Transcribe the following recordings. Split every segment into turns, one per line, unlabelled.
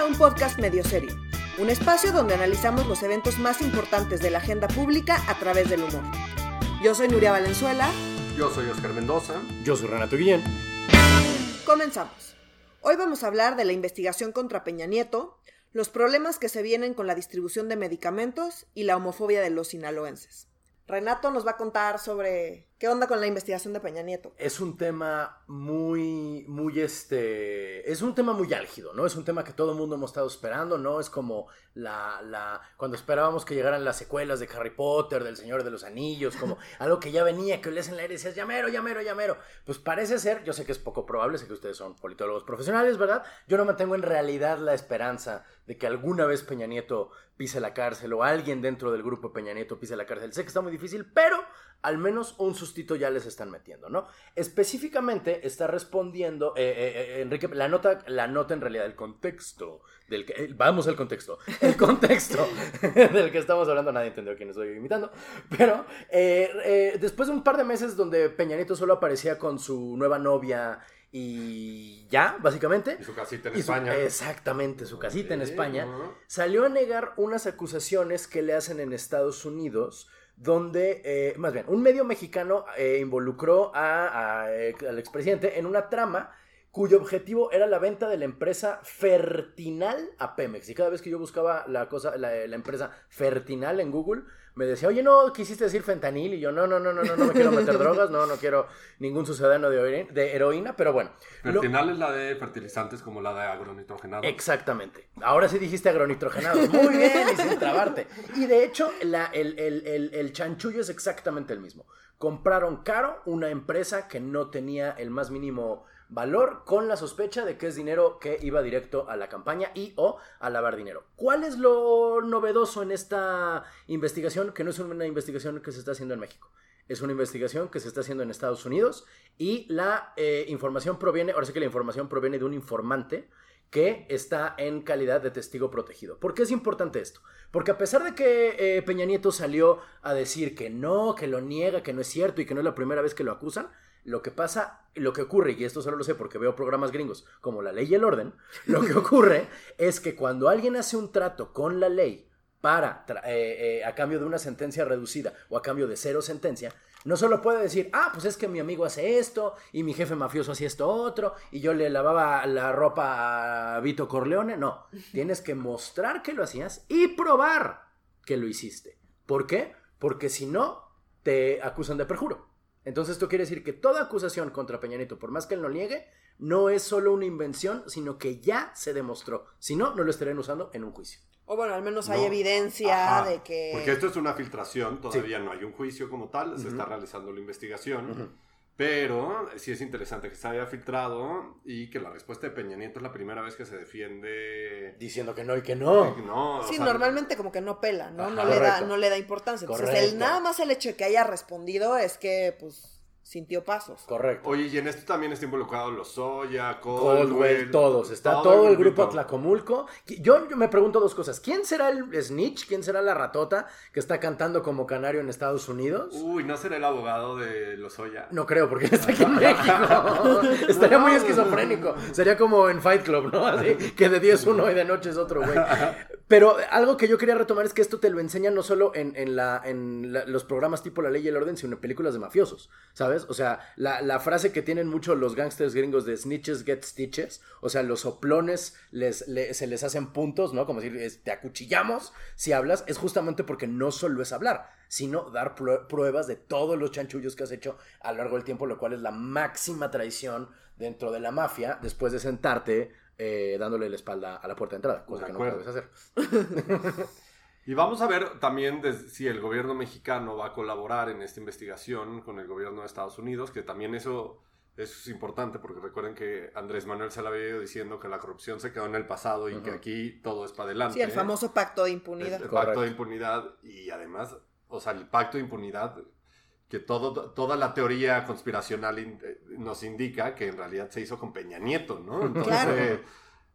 a un podcast medio serio, un espacio donde analizamos los eventos más importantes de la agenda pública a través del humor. Yo soy Nuria Valenzuela.
Yo soy Oscar Mendoza.
Yo soy Renato Guillén.
Comenzamos. Hoy vamos a hablar de la investigación contra Peña Nieto, los problemas que se vienen con la distribución de medicamentos y la homofobia de los sinaloenses. Renato nos va a contar sobre qué onda con la investigación de Peña Nieto.
Es un tema muy, muy este, es un tema muy álgido, ¿no? Es un tema que todo el mundo hemos estado esperando, ¿no? Es como la, la, cuando esperábamos que llegaran las secuelas de Harry Potter, del Señor de los Anillos, como algo que ya venía, que lees en la aire y decías, llamero, llamero, llamero. Pues parece ser, yo sé que es poco probable, sé que ustedes son politólogos profesionales, ¿verdad? Yo no mantengo en realidad la esperanza de que alguna vez Peña Nieto pise la cárcel o alguien dentro del grupo Peña Nieto pise la cárcel. Sé que está muy difícil, pero al menos un sustito ya les están metiendo, ¿no? Específicamente está respondiendo, eh, eh, eh, Enrique, la nota, la nota en realidad, el contexto del que, vamos al contexto, el contexto del que estamos hablando, nadie entendió a quién estoy imitando, pero después de un par de meses donde Peña Nieto solo aparecía con su nueva novia y ya, básicamente.
Y su casita en España.
exactamente, su casita en España. Salió a negar unas acusaciones que le hacen en Estados Unidos donde, eh, más bien, un medio mexicano eh, involucró a, eh, al expresidente en una trama cuyo objetivo era la venta de la empresa Fertinal a Pemex. Y cada vez que yo buscaba la cosa, la, empresa Fertinal en Google, me decía, oye, no quisiste decir fentanil. Y yo, no, no, no, no, no, no me quiero meter drogas, no, no quiero ningún sucedano de, de heroína, pero bueno.
Fertinal es la de fertilizantes como la de agronitrogenado.
Exactamente. Ahora sí dijiste agronitrogenado. Muy bien, y sin trabarte. Y de hecho, la, el, el, el chanchullo es exactamente el mismo. Compraron caro una empresa que no tenía el más mínimo valor con la sospecha de que es dinero que iba directo a la campaña y o a lavar dinero. ¿Cuál es lo novedoso en esta investigación? Que no es una investigación que se está haciendo en México. Es una investigación que se está haciendo en Estados Unidos y la eh, información proviene, ahora sí que la información proviene de un informante que está en calidad de testigo protegido. ¿Por qué es importante esto? Porque a pesar de que eh, Peña Nieto salió a decir que no, que lo niega, que no es cierto y que no es la primera vez que lo acusan, lo que pasa, lo que ocurre, y esto solo lo sé porque veo programas gringos como La Ley y el Orden, lo que ocurre es que cuando alguien hace un trato con la ley para, eh, eh, a cambio de una sentencia reducida o a cambio de cero sentencia, no solo puede decir, ah, pues es que mi amigo hace esto y mi jefe mafioso hacía esto otro y yo le lavaba la ropa a Vito Corleone. No, tienes que mostrar que lo hacías y probar que lo hiciste. ¿Por qué? Porque si no, te acusan de perjuro. Entonces esto quiere decir que toda acusación contra Peña Nieto, por más que él lo niegue, no es solo una invención, sino que ya se demostró. Si no, no lo estarían usando en un juicio.
O bueno, al menos hay evidencia de que...
Porque esto es una filtración, todavía no hay un juicio como tal, se está realizando la investigación. Pero sí es interesante que se haya filtrado y que la respuesta de Peña Nieto es la primera vez que se defiende.
Diciendo que no y que no.
sí, normalmente como que no pela, ¿no? no, le da, no le da importancia. Entonces, el, nada más el hecho de que haya respondido es que, pues sintió pasos.
Correcto.
Oye, y en esto también está involucrado los Soya,
Coldwell, todos. Está todo, el, grupo Atlacomulco. Yo, yo, me pregunto dos cosas. ¿Quién será el snitch? ¿Quién será la ratota que está cantando como canario en Estados Unidos?
Uy, ¿no será el abogado de los Soya?
No creo, porque está aquí en México. Estaría muy esquizofrénico. Sería como en Fight Club, ¿no? Así, que de día es uno y de noche es otro, güey. Pero algo que yo quería retomar es que esto te lo enseña no solo en, en, la, en los programas tipo La Ley y el Orden, sino en películas de mafiosos, ¿sabes? O sea, la, frase que tienen mucho los gangsters gringos de snitches get stitches, o sea, los soplones les, se les hacen puntos, ¿no? Como decir, te acuchillamos si hablas, es justamente porque no solo es hablar, sino dar pruebas de todos los chanchullos que has hecho a lo largo del tiempo, lo cual es la máxima traición dentro de la mafia, después de sentarte eh, dándole la espalda a la puerta de entrada, cosa que no puedes hacer.
y vamos a ver también si el gobierno mexicano va a colaborar en esta investigación con el gobierno de Estados Unidos, que también eso, es importante, porque recuerden que Andrés Manuel se la había ido diciendo que la corrupción se quedó en el pasado y que aquí todo es para adelante.
Sí, el famoso pacto de impunidad.
el pacto de impunidad y además, o sea, el pacto de impunidad que todo, toda la teoría conspiracional eh, nos indica que en realidad se hizo con Peña Nieto, ¿no? Entonces,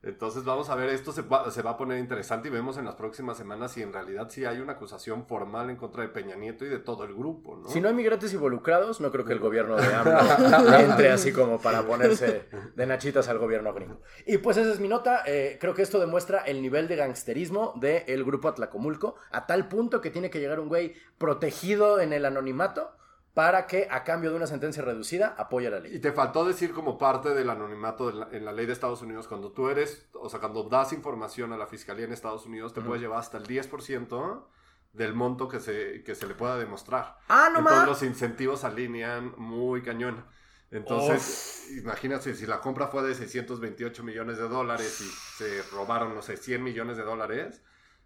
Entonces vamos a ver, esto se va, se va, a poner interesante y vemos en las próximas semanas si en realidad sí hay una acusación formal en contra de Peña Nieto y de todo el grupo, ¿no?
Si no hay migrantes involucrados, no creo que el gobierno de AMLO entre así como para ponerse de nachitas al gobierno gringo. Y pues esa es mi nota. Eh, creo que esto demuestra el nivel de gangsterismo del grupo Atlacomulco, a tal punto que tiene que llegar un güey protegido en el anonimato para que a cambio de una sentencia reducida apoye la ley.
Y te faltó decir como parte del anonimato en la ley de Estados Unidos, cuando tú eres, o sea, cuando das información a la fiscalía en Estados Unidos, te puede llevar hasta el 10% del monto que se, que se le pueda demostrar.
Ah, no
Entonces los incentivos alinean muy cañón. Entonces, imagínate si la compra fue de 628 millones de dólares y se robaron, no sé, 100 millones de dólares,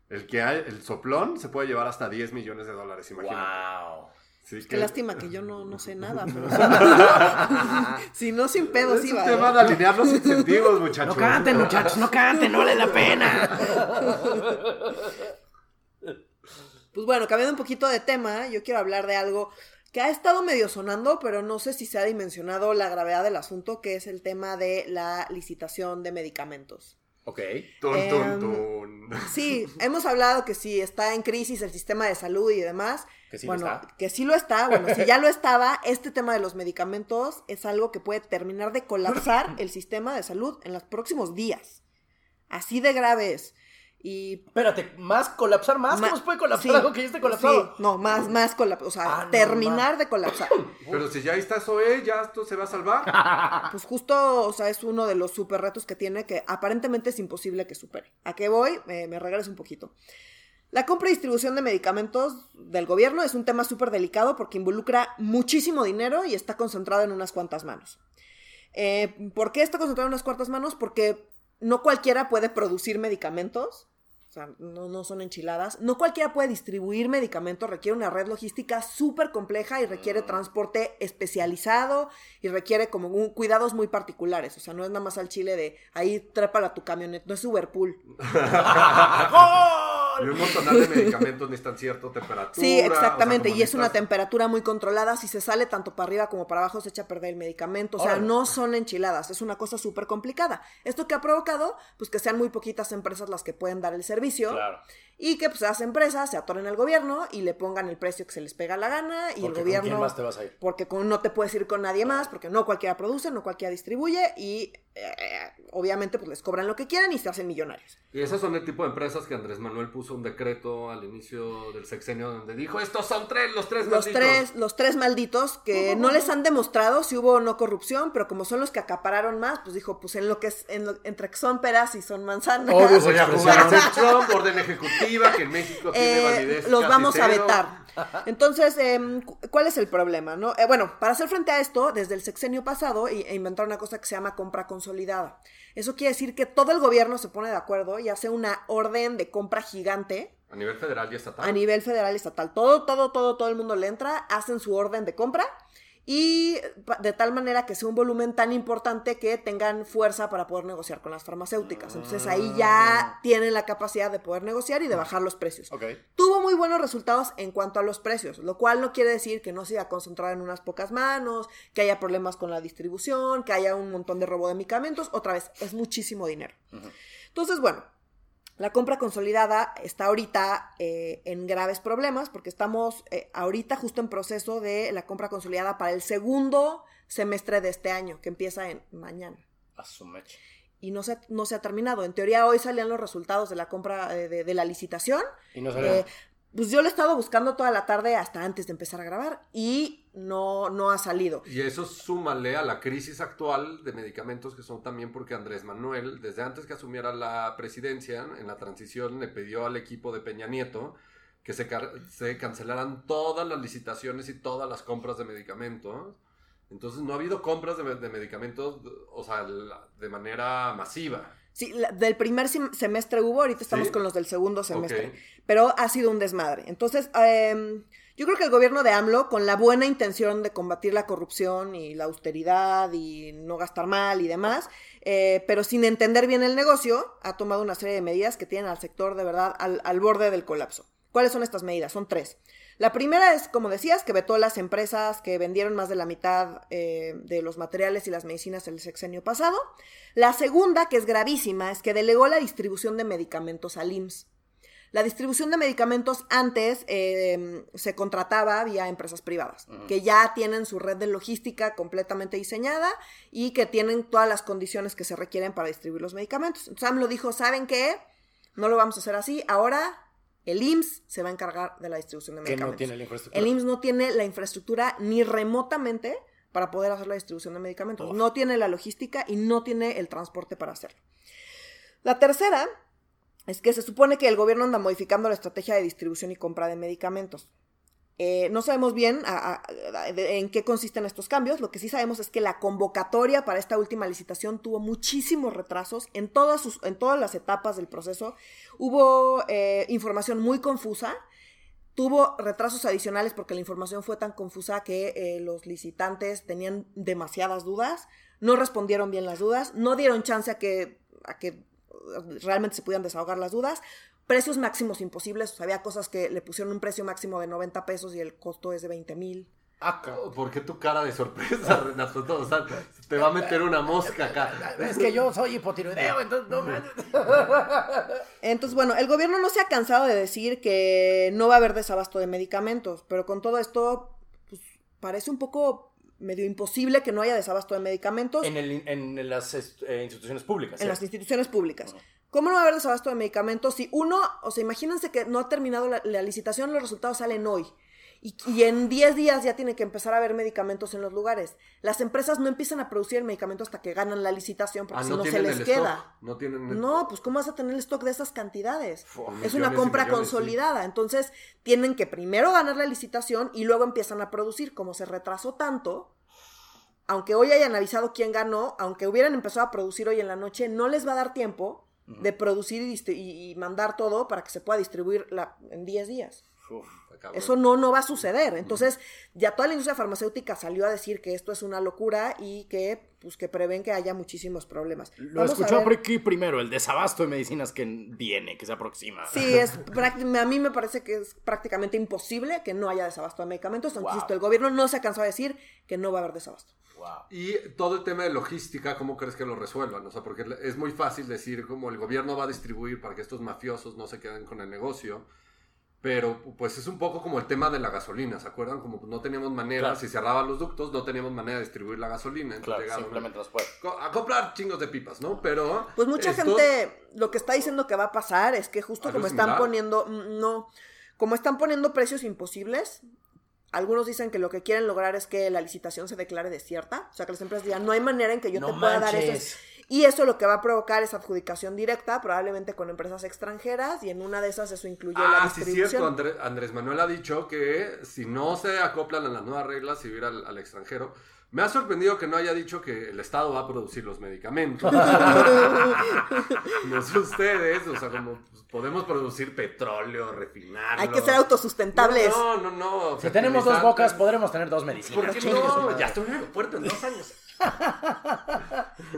el que hay, el soplón se puede llevar hasta 10 millones de dólares, imagínate.
Wow.
Qué lástima que yo no, no sé nada, pero si no, sin pedo, sí
va. Te van a alinear los incentivos, muchachos.
No canten, muchachos, no canten, no vale la pena.
Pues bueno, cambiando un poquito de tema, yo quiero hablar de algo que ha estado medio sonando, pero no sé si se ha dimensionado la gravedad del asunto, que es el tema de la licitación de medicamentos.
Ok.
Em,
sí, hemos hablado que si está en crisis el sistema de salud y demás.
Que sí
bueno,
lo está.
que sí lo está. Bueno, si ya lo estaba, este tema de los medicamentos es algo que puede terminar de colapsar el sistema de salud en los próximos días. Así de grave es. Y.
Espérate, ¿más colapsar más? ¿Cómo se puede colapsar algo que ya esté colapsado?
Sí, no, más, más colapsar. O sea,
Ah,
terminar de colapsar.
Pero si ya está Zoe, ya esto se va a salvar.
Pues justo, o sea, es uno de los super retos que tiene que aparentemente es imposible que supere. ¿A qué voy? Me, me regreso un poquito. La compra y distribución de medicamentos del gobierno es un tema súper delicado porque involucra muchísimo dinero y está concentrado en unas cuantas manos. Eh, ¿Por qué está concentrado en unas cuantas manos? Porque no cualquiera puede producir medicamentos. O sea, no, no, son enchiladas. No cualquiera puede distribuir medicamentos, requiere una red logística súper compleja y requiere transporte especializado y requiere como un, cuidados muy particulares. O sea, no es nada más al chile de ahí trépala a tu camioneta, no es Uberpool.
Y un montón de medicamentos necesitan cierta temperatura.
Sí, exactamente.
O sea,
y es una temperatura muy controlada. Si se sale tanto para arriba como para abajo, se echa a perder el medicamento. O sea,
Órale.
no son enchiladas. Es una cosa súper complicada. ¿Esto que ha provocado? Pues que sean muy poquitas empresas las que pueden dar el servicio.
Claro.
Y que pues esas empresas se atoren al gobierno y le pongan el precio que se les pega la gana. Y
Porque
el
¿con
gobierno.
quién más te vas a ir?
Porque con- no te puedes ir con nadie más, porque no cualquiera produce, no cualquiera distribuye. Y eh, obviamente pues les cobran lo que quieran y se hacen millonarios.
Y esas son el tipo de empresas que Andrés Manuel puso un decreto al inicio del sexenio donde dijo, estos son tres, los tres
Los
malditos".
tres, los tres malditos que no les han demostrado si hubo o no corrupción, pero como son los que acapararon más, pues dijo, pues en lo que es, en lo- entre que son peras y son manzanas,
Obvio,
Voy a
expresión.
jugar a Que en México tiene
eh,
validez.
los
casi
vamos a vetar. Entonces, cu- ¿cuál es el problema? No? Eh, bueno, para hacer frente a esto, desde el sexenio pasado e inventaron una cosa que se llama compra consolidada. Eso quiere decir que todo el gobierno se pone de acuerdo y hace una orden de compra gigante
A nivel federal y estatal.
a nivel federal y estatal. Todo, todo, todo, todo el mundo le entra, hacen su orden de compra y de tal manera que sea un volumen tan importante que tengan fuerza para poder negociar con las farmacéuticas. Entonces ahí ya tienen la capacidad de poder negociar y de bajar los precios.
Ok.
Tuvo muy buenos resultados en cuanto a los precios, lo cual no quiere decir que no se iba a concentrar en unas pocas manos, que haya problemas con la distribución, que haya un montón de robo de medicamentos. Otra vez, es muchísimo dinero. Entonces, bueno, la compra consolidada está ahorita eh, en graves problemas porque estamos eh, ahorita justo en proceso de la compra consolidada para el segundo semestre de este año, que empieza en mañana.
A su mecha.
Y no se, no se ha terminado. En teoría hoy salían los resultados de la compra eh, de, de la licitación.
Y no.
Eh, pues yo lo he estado buscando toda la tarde hasta antes de empezar a grabar y no, no ha salido.
Y eso súmale a la crisis actual de medicamentos que son también porque Andrés Manuel, desde antes que asumiera la presidencia, en la transición le pidió al equipo de Peña Nieto que se, cancelaran todas las licitaciones y todas las compras de medicamentos. Entonces no ha habido compras de, de medicamentos, o sea, de manera masiva.
Sí, la- del primer sem- semestre hubo, ahorita estamos
Sí.
con los del segundo semestre, pero ha sido un desmadre. Entonces, em, yo creo que el gobierno de AMLO, con la buena intención de combatir la corrupción y la austeridad y no gastar mal y demás, eh, pero sin entender bien el negocio, ha tomado una serie de medidas que tienen al sector de verdad al, al borde del colapso. ¿Cuáles son estas medidas? Son tres. La primera es, como decías, que vetó las empresas que vendieron más de la mitad eh, de los materiales y las medicinas el sexenio pasado. La segunda, que es gravísima, es que delegó la distribución de medicamentos al IMSS. La distribución de medicamentos antes eh, se contrataba vía empresas privadas, que ya tienen su red de logística completamente diseñada y que tienen todas las condiciones que se requieren para distribuir los medicamentos. Entonces lo dijo, ¿saben qué? No lo vamos a hacer así. Ahora el IMSS se va a encargar de la distribución de medicamentos.
no tiene la infraestructura.
El IMSS no tiene la infraestructura ni remotamente para poder hacer la distribución de medicamentos. No tiene la logística y no tiene el transporte para hacerlo. La tercera es que se supone que el gobierno anda modificando la estrategia de distribución y compra de medicamentos. Eh, no sabemos bien en qué consisten estos cambios. Lo que sí sabemos es que la convocatoria para esta última licitación tuvo muchísimos retrasos en todas, sus, en todas las etapas del proceso. Hubo eh, información muy confusa. Tuvo retrasos adicionales porque la información fue tan confusa que eh, los licitantes tenían demasiadas dudas, no respondieron bien las dudas, no dieron chance a que, a que realmente se pudieran desahogar las dudas. Precios máximos imposibles, había cosas que le pusieron un precio máximo de 90 pesos y el costo es de 20 mil.
Ah, ¿por qué tu cara de sorpresa, Renato? Todo, te va a meter una mosca acá.
Es que yo soy hipotiroideo, entonces no
Entonces, bueno, el gobierno no se ha cansado de decir que no va a haber desabasto de medicamentos, pero con todo esto, pues, parece un poco medio imposible que no haya desabasto de medicamentos.
En, el, en las eh, instituciones públicas.
En las instituciones públicas. ¿Cómo no va a haber desabasto de medicamentos si uno, o sea, imagínense que no ha terminado la, la licitación, los resultados salen hoy? Y, en 10 días ya tiene que empezar a haber medicamentos en los lugares. Las empresas no empiezan a producir el medicamento hasta que ganan la licitación porque ah, si no, se les queda.
No tienen
No, pues ¿cómo vas a tener el stock de esas cantidades? es una compra consolidada. Entonces tienen que primero ganar la licitación y luego empiezan a producir. Como se retrasó tanto, aunque hoy hayan avisado quién ganó, aunque hubieran empezado a producir hoy en la noche, no les va a dar tiempo de producir y, mandar todo para que se pueda distribuir en 10 días. Eso no, no va a suceder. Entonces, ya toda la industria farmacéutica salió a decir que esto es una locura y que, pues, que prevén que haya muchísimos problemas.
Lo escuchó por aquí primero, el desabasto de medicinas que viene, que se aproxima.
Sí, es, a mí me parece que es prácticamente imposible que no haya desabasto de medicamentos. Insisto, el gobierno no se cansado de decir que no va a haber desabasto.
Y todo el tema de logística, ¿cómo crees que lo resuelvan? O sea, porque es muy fácil decir como el gobierno va a distribuir para que estos mafiosos no se queden con el negocio pero pues es un poco como el tema de la gasolina, ¿se acuerdan? Como no teníamos manera, si cerraban los ductos, no teníamos manera de distribuir la gasolina.
Entonces claro, simplemente
A comprar chingos de pipas, ¿no? Pero...
Pues mucha gente lo que está diciendo que va a pasar es que justo como están poniendo, mm, no, como están poniendo precios imposibles, algunos dicen que lo que quieren lograr es que la licitación se declare desierta, o sea que las empresas digan, no hay manera en que yo te pueda dar eso. Y eso lo que va a provocar es adjudicación directa, probablemente con empresas extranjeras, y en una de esas eso incluye la distribución.
Ah, sí, cierto. Andrés, Manuel ha dicho que si no se acoplan a las nuevas reglas y ir al, extranjero, me ha sorprendido que no haya dicho que el Estado va a producir los medicamentos. no sé ustedes, o sea, como pues, podemos producir petróleo, refinarlo.
Hay que ser autosustentables.
No, no, no.
Si tenemos dos bocas, podremos tener dos medicinas.
¿Por qué no? Ya estoy en el aeropuerto en dos años.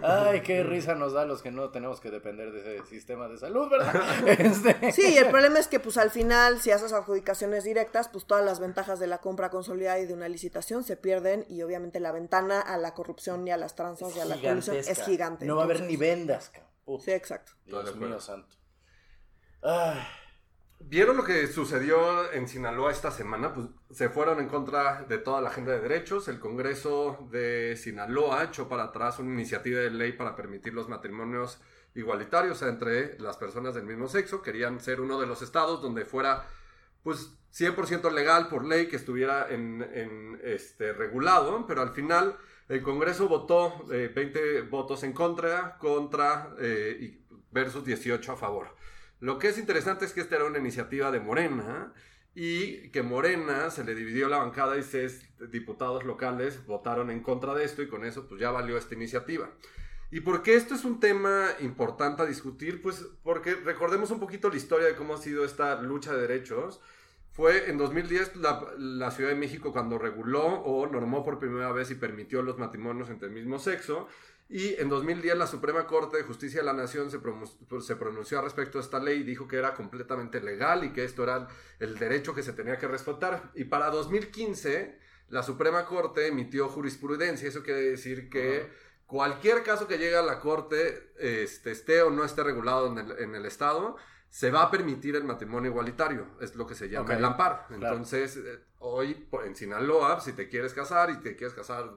Ay, qué risa nos da los que no tenemos que depender de ese sistema de salud, ¿verdad? Este...
Sí, el problema es que pues al final, si haces adjudicaciones directas, pues todas las ventajas de la compra consolidada y de una licitación se pierden y obviamente la ventana a la corrupción y a las tranzas y a la colusión es gigante.
No va a haber ni vendas.
Sí, exacto.
Dios mío santo.
Ay. ¿Vieron lo que sucedió en Sinaloa esta semana? Pues se fueron en contra de toda la agenda de derechos. El Congreso de Sinaloa echó para atrás una iniciativa de ley para permitir los matrimonios igualitarios entre las personas del mismo sexo. Querían ser uno de los estados donde fuera pues 100% legal por ley que estuviera en, este, regulado, pero al final el Congreso votó 20 eh, votos en contra, contra eh, versus 18 a favor. Lo que es interesante es que esta era una iniciativa de Morena y que Morena se le dividió la bancada y seis diputados locales votaron en contra de esto y con eso pues ya valió esta iniciativa. ¿Y por qué esto es un tema importante a discutir? Pues porque recordemos un poquito la historia de cómo ha sido esta lucha de derechos. fue en 2010 la, la, Ciudad de México cuando reguló o normó por primera vez y permitió los matrimonios entre el mismo sexo. Y en 2010 la Suprema Corte de Justicia de la Nación se, se pronunció al respecto de esta ley y dijo que era completamente legal y que esto era el derecho que se tenía que respetar. Y para 2015 la Suprema Corte emitió jurisprudencia. Eso quiere decir que cualquier caso que llegue a la Corte, este, esté o no esté regulado en el, en el Estado, se va a permitir el matrimonio igualitario, es lo que se llama el ampar. Entonces, eh, hoy en Sinaloa, si te quieres casar y te quieres casar,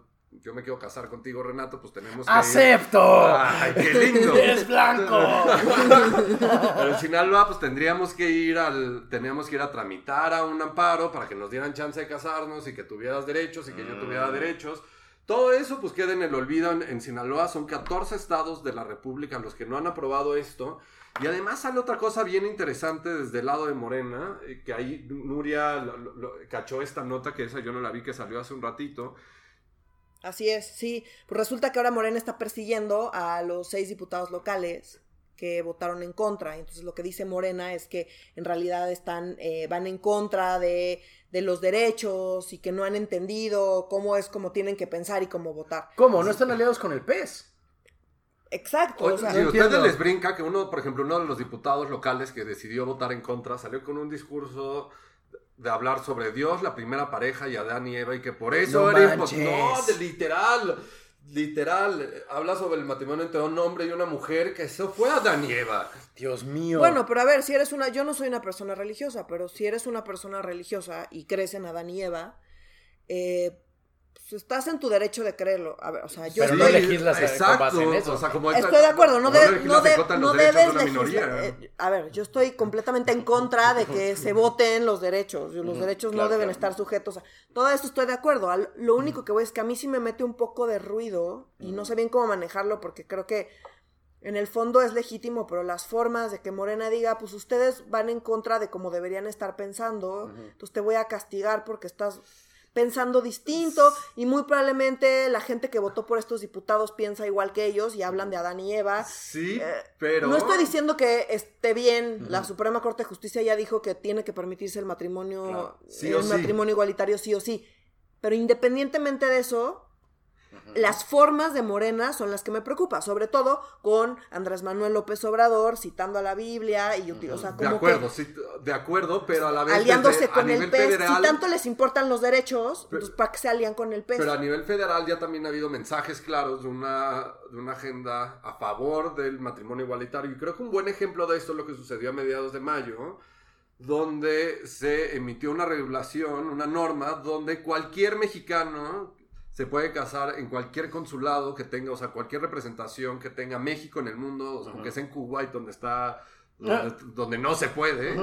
yo me quiero casar contigo, Renato, pues tenemos que.
¡Acepto!
¡Ay, qué lindo!
¡Es blanco!
Pero en Sinaloa, pues tendríamos que ir al. Teníamos que ir a tramitar a un amparo para que nos dieran chance de casarnos y que tuvieras derechos y que yo tuviera mm. derechos. Todo eso, pues queda en el olvido en, en Sinaloa. Son 14 estados de la República los que no han aprobado esto. Y además sale otra cosa bien interesante desde el lado de Morena, eh, que ahí Nuria cachó esta nota, que esa yo no la vi, que salió hace un ratito.
Así es, sí. Pues resulta que ahora Morena está persiguiendo a los seis diputados locales que votaron en contra. Entonces lo que dice Morena es que en realidad están, eh, van en contra de, de, los derechos y que no han entendido cómo es como tienen que pensar y cómo votar.
¿Cómo? ¿No están aliados con el PES?
Exacto.
O, sea, si a ustedes les brinca que uno, por ejemplo, uno de los diputados locales que decidió votar en contra salió con un discurso de hablar sobre Dios, la primera pareja y Adán y Eva y que por eso
no
era No, de literal. Literal, habla sobre el matrimonio entre un hombre y una mujer, que eso fue Adán y Eva.
Dios mío.
Bueno, pero a ver, si eres una, yo no soy una persona religiosa, pero si eres una persona religiosa y crees en Adán y Eva, eh, estás en tu derecho de creerlo. A ver, o sea, yo
Pero
estoy...
no legislas
Exacto,
con eso.
O sea, como
estoy de acuerdo, no, de, no, de, no debes
de legislar.
Eh, a ver, yo estoy completamente en contra de que se voten los derechos. Los derechos no deben estar sujetos a... Todo eso estoy de acuerdo. Lo único que voy es que a mí sí me mete un poco de ruido y no sé bien cómo manejarlo porque creo que en el fondo es legítimo, pero las formas de que Morena diga, pues ustedes van en contra de cómo deberían estar pensando, entonces te voy a castigar porque estás pensando distinto y muy probablemente la gente que votó por estos diputados piensa igual que ellos y hablan de Adán y Eva.
Sí, eh, pero...
No estoy diciendo que esté bien, la Suprema Corte de Justicia ya dijo que tiene que permitirse el matrimonio, el matrimonio igualitario sí o sí, pero independientemente de eso, las formas de Morena son las que me preocupan, sobre todo con Andrés Manuel López Obrador citando a la Biblia y o sea,
como de acuerdo, sí, de acuerdo, pero a la vez
aliándose con el PES, si tanto les importan los derechos, pues para que se alían con el PES.
Pero a nivel federal ya también ha habido mensajes claros de una de una agenda a favor del matrimonio igualitario. Y creo que un buen ejemplo de esto es lo que sucedió a mediados de mayo donde se emitió una regulación, una norma donde cualquier mexicano se puede casar en cualquier consulado que tenga, o sea, cualquier representación que tenga México en el mundo, o sea, sea en Kuwait donde está, donde, no se puede.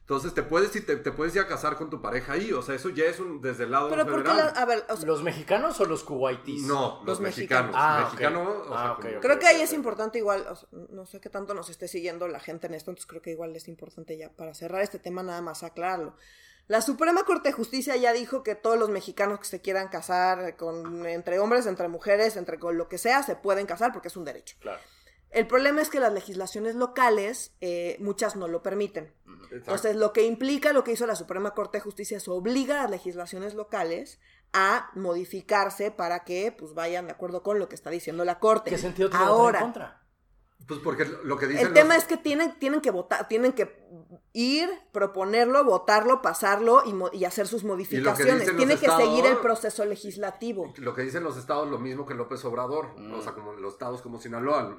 Entonces te puedes te, te, puedes ir a casar con tu pareja ahí, o sea, eso ya es un desde el lado
Pero
federal.
a ver,
¿Los mexicanos o los kuwaitis?
No, los, mexicanos.
Ah,
creo que ahí es importante igual, no sé qué tanto nos esté siguiendo la gente en esto, entonces creo que igual es importante ya para cerrar este tema nada más aclararlo. La Suprema Corte de Justicia ya dijo que todos los mexicanos que se quieran casar con, entre hombres, entre mujeres, entre con lo que sea, se pueden casar porque es un derecho.
Claro.
El problema es que las legislaciones locales, eh, muchas no lo permiten. Entonces, lo que implica lo que hizo la Suprema Corte de Justicia es obliga a las legislaciones locales a modificarse para que pues vayan de acuerdo con lo que está diciendo la Corte.
¿Qué sentido tiene Ahora, en contra?
Pues porque lo que dicen
El tema es que tienen, tienen que votar, tienen que ir, proponerlo, votarlo, pasarlo y, hacer sus modificaciones. Tiene que seguir el proceso legislativo.
Lo que dicen los estados, lo mismo que López Obrador, o sea, como los estados como Sinaloa.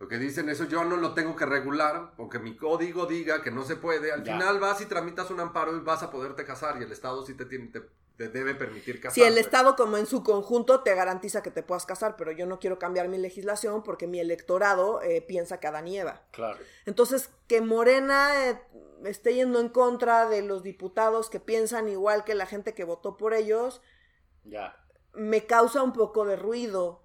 Lo que dicen eso yo no lo tengo que regular, porque mi código diga que no se puede. Al final vas y tramitas un amparo y vas a poderte casar y el estado sí te tiene, te, debe permitir casar.
Si el Estado como en su conjunto te garantiza que te puedas casar, pero yo no quiero cambiar mi legislación porque mi electorado eh, piensa que Adán nieva.
Claro.
Entonces, que Morena eh, esté yendo en contra de los diputados que piensan igual que la gente que votó por ellos,
ya.
me causa un poco de ruido.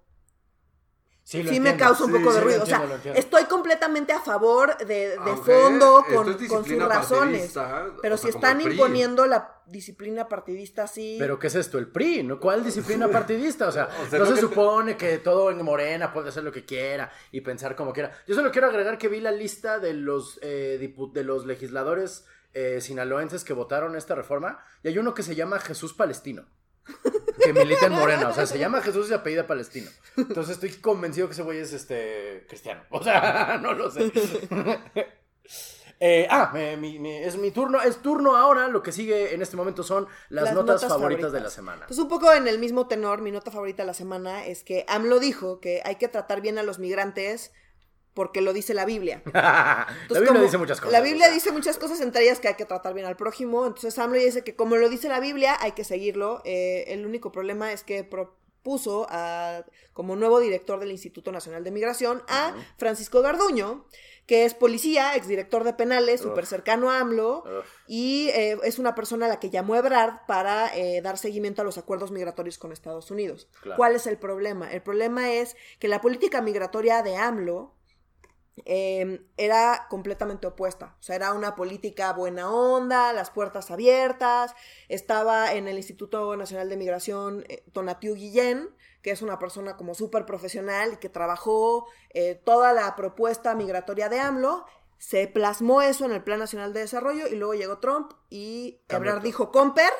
Sí,
me causa un poco de ruido. o sea, estoy completamente a favor de, fondo con, sus razones. Pero si están imponiendo la disciplina partidista, sí.
¿Pero qué es esto? ¿El PRI? ¿no? ¿Cuál disciplina partidista? O sea, no se supone que todo en Morena puede hacer lo que quiera y pensar como quiera. Yo solo quiero agregar que vi la lista de los, eh, de los legisladores eh, sinaloenses que votaron esta reforma y hay uno que se llama Jesús Palestino. Que milita en Morena, o sea, se llama Jesús y se apellida Palestino. Entonces estoy convencido que ese güey es este cristiano. O sea, no lo sé. Eh, ah, es mi turno, es turno ahora. Lo que sigue en este momento son las, notas, favoritas, de la semana.
Pues un poco en el mismo tenor, mi nota favorita de la semana es que AMLO dijo que hay que tratar bien a los migrantes porque lo dice la Biblia.
la Biblia dice muchas cosas.
La Biblia dice muchas cosas, entre ellas que hay que tratar bien al prójimo. Entonces AMLO dice que como lo dice la Biblia, hay que seguirlo. Eh, el único problema es que propuso a, como nuevo director del Instituto Nacional de Migración a Francisco Garduño que es policía, exdirector de penales, súper cercano a AMLO, y eh, es una persona a la que llamó Ebrard para eh, dar seguimiento a los acuerdos migratorios con Estados Unidos. ¿Cuál es el problema? El problema es que la política migratoria de AMLO em, era completamente opuesta. O sea, era una política buena onda, las puertas abiertas. Estaba en el Instituto Nacional de Migración eh, Tonatiu Guillén, que es una persona como súper profesional y que trabajó eh, toda la propuesta migratoria de AMLO. Se plasmó eso en el Plan Nacional de Desarrollo y luego llegó Trump y Ebrard dijo, Comper,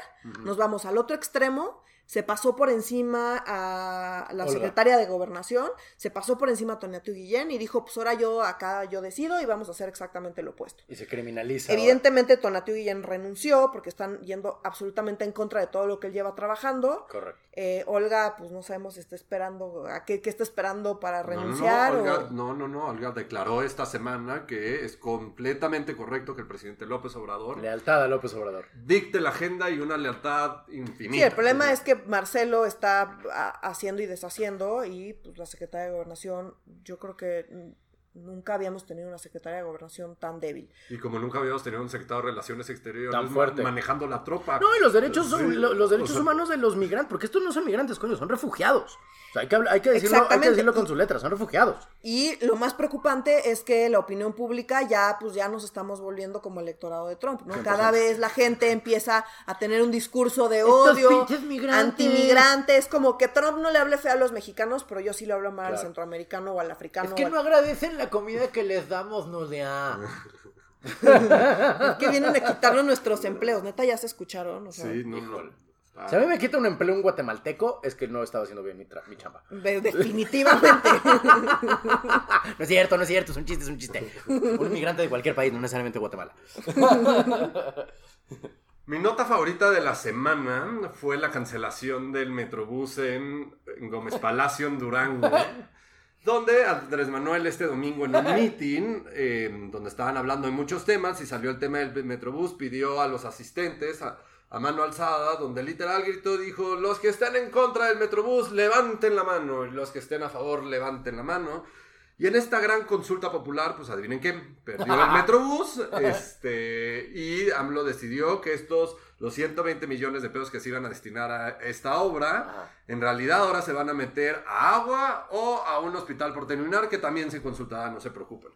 nos vamos al otro extremo se pasó por encima a la secretaria de Gobernación, se pasó por encima a Toniatu Guillén y dijo, pues ahora yo acá yo decido y vamos a hacer exactamente lo opuesto.
Y se criminaliza.
Evidentemente Tonatiu Guillén renunció porque están yendo absolutamente en contra de todo lo que él lleva trabajando.
Correcto.
Eh, Olga, pues no sabemos si está esperando, a qué, está esperando para renunciar.
No no, no, Olga, declaró esta semana que es completamente correcto que el presidente López Obrador...
Lealtad a López Obrador.
Dicte la agenda y una lealtad infinita. Sí,
el problema es que Marcelo está haciendo y deshaciendo y pues, la secretaria de Gobernación, yo creo que nunca habíamos tenido una secretaria de Gobernación tan débil.
Y como nunca habíamos tenido un secretario de Relaciones Exteriores manejando la tropa.
No, y los derechos, son, los, derechos humanos de los migrantes, porque estos no son migrantes, coño, son refugiados hay, que, hay, que decirlo, hay que decirlo con sus letras, son refugiados.
Y lo más preocupante es que la opinión pública ya, pues ya nos estamos volviendo como electorado de Trump, ¿no? Cada vez la gente empieza a tener un discurso de odio, antimigrantes, como que Trump no le hable feo a los mexicanos, pero yo sí le hablo mal al centroamericano o al africano.
Es que no agradecen la comida que les damos, no de
que vienen a quitarnos nuestros empleos, neta, ya se escucharon.
sí, no, no.
Si a mí me quita un empleo un guatemalteco, es que no estaba haciendo bien mi, mi chamba.
Definitivamente.
no es cierto, no es cierto, es un chiste, es un chiste. Un inmigrante de cualquier país, no necesariamente Guatemala.
Mi nota favorita de la semana fue la cancelación del Metrobús en, Gómez Palacio, en Durango. Donde Andrés Manuel este domingo en un meeting, eh, donde estaban hablando de muchos temas y salió el tema del Metrobús, pidió a los asistentes, a, a mano alzada, donde literal gritó, dijo, los que estén en contra del Metrobús, levanten la mano, y los que estén a favor, levanten la mano. Y en esta gran consulta popular, pues adivinen qué, perdió el Metrobús, este, y AMLO decidió que estos, los 120 millones de pesos que se iban a destinar a esta obra, en realidad ahora se van a meter a agua o a un hospital por terminar, que también se consultará, no se preocupen.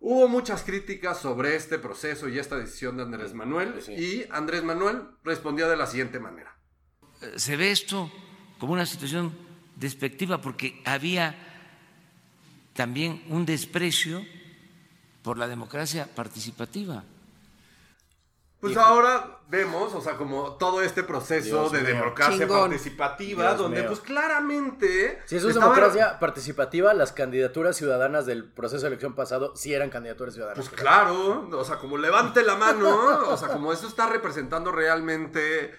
Hubo muchas críticas sobre este proceso y esta decisión de Andrés Manuel y Andrés Manuel respondió de la siguiente manera.
Se ve esto como una situación despectiva porque había también un desprecio por la democracia participativa.
Pues ahora vemos, o sea, como todo este proceso de democracia participativa, donde pues claramente...
Si eso es democracia participativa, las candidaturas ciudadanas del proceso de elección pasado sí eran candidaturas ciudadanas.
Pues claro, o sea, como levante la mano, o sea, como eso está representando realmente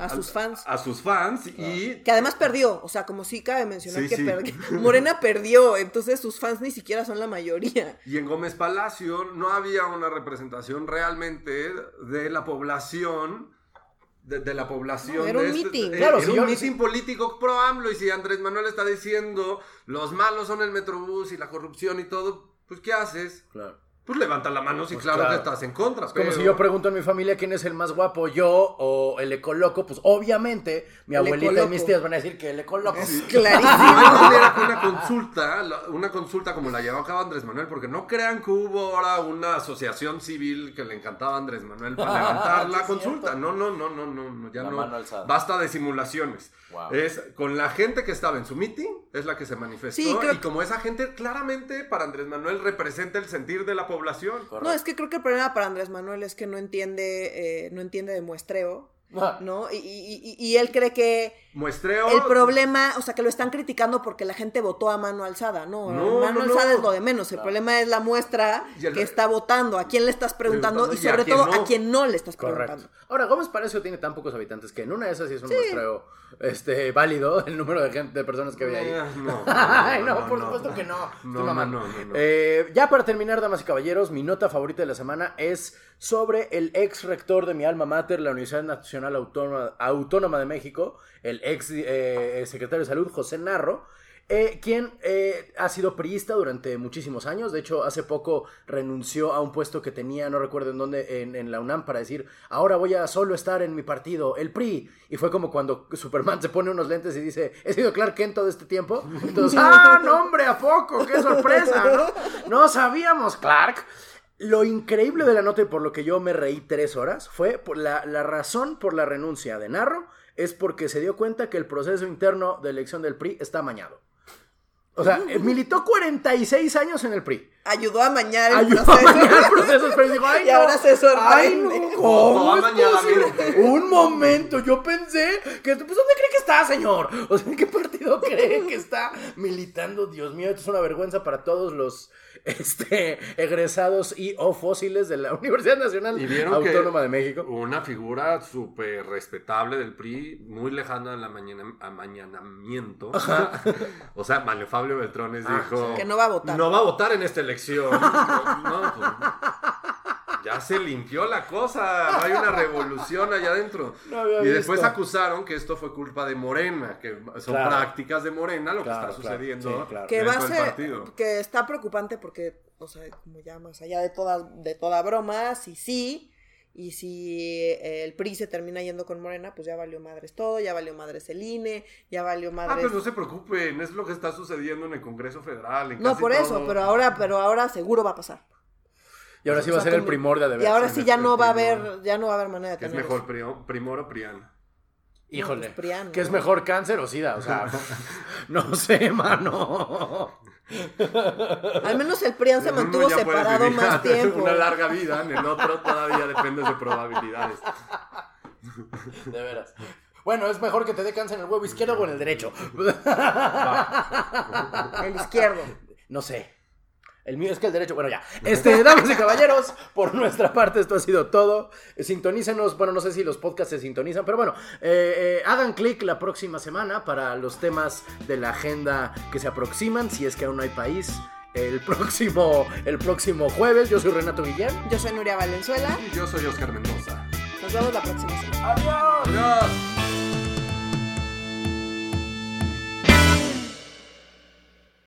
a sus fans.
A sus fans y...
Que además perdió, o sea, como sí cabe mencionar que Morena perdió, entonces sus fans ni siquiera son la mayoría.
Y en Gómez Palacio no había una representación realmente de la población... De, la población.
era
un
este,
meeting.
Eh,
claro, era un meeting político pro AMLO. Y si Andrés Manuel está diciendo los malos son el Metrobús y la corrupción y todo, pues ¿qué haces?
Claro.
Pues levanta la mano si pues claro, que estás en contra.
como si yo pregunto en mi familia quién es el más guapo, yo o el ecoloco, pues obviamente mi abuelita y mis tías van a decir que el ecoloco.
Es clarísimo.
era una consulta, una consulta como la llevó a cabo Andrés Manuel, porque no crean que hubo ahora una asociación civil que le encantaba a Andrés Manuel para levantar la consulta. No, no, no, no, no, ya no. Basta de simulaciones. Es con la gente que estaba en su meeting, es la que se manifestó. y como esa gente claramente para Andrés Manuel representa el sentir de la población.
No, es que creo que el problema para Andrés Manuel es que no entiende, eh, no entiende de muestreo. ¿No? Y, y- y- y él cree que
Muestreo.
el problema, o sea, que lo están criticando porque la gente votó a mano alzada. No,
No,
mano
no, no.
alzada es lo de menos. El problema es la muestra
el-
que está votando, a quién le estás preguntando y
Preguntando y a
sobre todo
no.
a quién no le estás
Correcto.
preguntando.
Ahora, Gómez Palacio tiene tan pocos habitantes que en una de esas sí es un muestreo este, válido el número de gente, de personas que había ahí.
Eh, no,
Ay, no,
no,
por
no.
supuesto que no. Estoy
No, no,
mamando.
no, no, no.
Eh, ya para terminar, damas y caballeros, mi nota favorita de la semana es sobre el ex rector de mi alma mater, la Universidad Nacional Autónoma, Autónoma de México, el ex eh, secretario de Salud, José Narro. eh, quien eh, ha sido priista durante muchísimos años. De hecho, hace poco renunció a un puesto que tenía, no recuerdo en dónde, en, en la UNAM, para decir, ahora voy a solo estar en mi partido, el PRI. Y fue como cuando Superman se pone unos lentes y dice, he sido Clark Kent todo este tiempo. Entonces, ¡ah, no, hombre, a poco! ¡Qué sorpresa! ¿no? No sabíamos, Clark. Lo increíble de la nota y por lo que yo me reí tres horas fue la, la razón por la renuncia de Narro es porque se dio cuenta que el proceso interno de elección del PRI está amañado. O sea, eh, militó 46 años en el PRI.
Ayudó a mañar el
Ayudó a
proceso.
mañar procesos, pero dijo, ay,
Y
no,
ahora se sorprende.
ay, no, ¿cómo es posible? Un momento, yo pensé que, pues, ¿dónde cree que está, señor? O sea, ¿en qué partido cree que está militando? Dios mío, esto es una vergüenza para todos los este, egresados y o fósiles de la Universidad Nacional
Y
Autónoma de México.
Una figura súper respetable del PRI, muy lejana al amañana- amañanamiento. o sea, Malefable Beltrones
Ah,
dijo...
Que no va a votar.
No va a votar en esta elección. No, pues, ya se limpió la cosa. No hay una revolución allá adentro.
No había
y después
visto.
acusaron que esto fue culpa de Morena, que son
Claro.
prácticas de Morena lo
Claro,
que está
claro,
sucediendo
sí, claro.
que va a ser que está preocupante porque o sea como ya más allá de toda de toda broma si sí y si eh, el PRI se termina yendo con Morena pues ya valió madres todo ya valió madres el INE ya valió
Ah,
madres
pues no se preocupen, es lo que está sucediendo en el Congreso Federal. en
no
casi
por eso
todo.
pero ahora pero ahora seguro va a pasar
Y ahora sí
O
va a ser el primor de
y
deber.
ahora
sí,
ya no va a haber ya no va a haber manera de
¿Qué es
tener
mejor, Prio- Primor o Prián?
Híjole.
pues, Prián,
¿Qué es
¿no?
mejor cáncer o sida? O sea, no sé, mano.
al menos el PRIAN se mantuvo separado más tiempo
Una larga vida, en el otro todavía dependes de probabilidades.
De veras. Bueno, es mejor que te dé cáncer en el huevo izquierdo o en el derecho.
el izquierdo
No sé. El mío es que el derecho, bueno, ya. Este, damas y caballeros, por nuestra parte esto ha sido todo. Sintonícenos, bueno, no sé si los podcasts se sintonizan, pero bueno, eh, eh, hagan clic la próxima semana para los temas de la agenda que se aproximan, si es que aún no hay país. El próximo, el próximo jueves, yo soy Renato Guillén.
yo soy Nuria Valenzuela
Y yo soy Oscar Mendoza.
nos vemos la próxima semana
¡Adiós!
Adiós.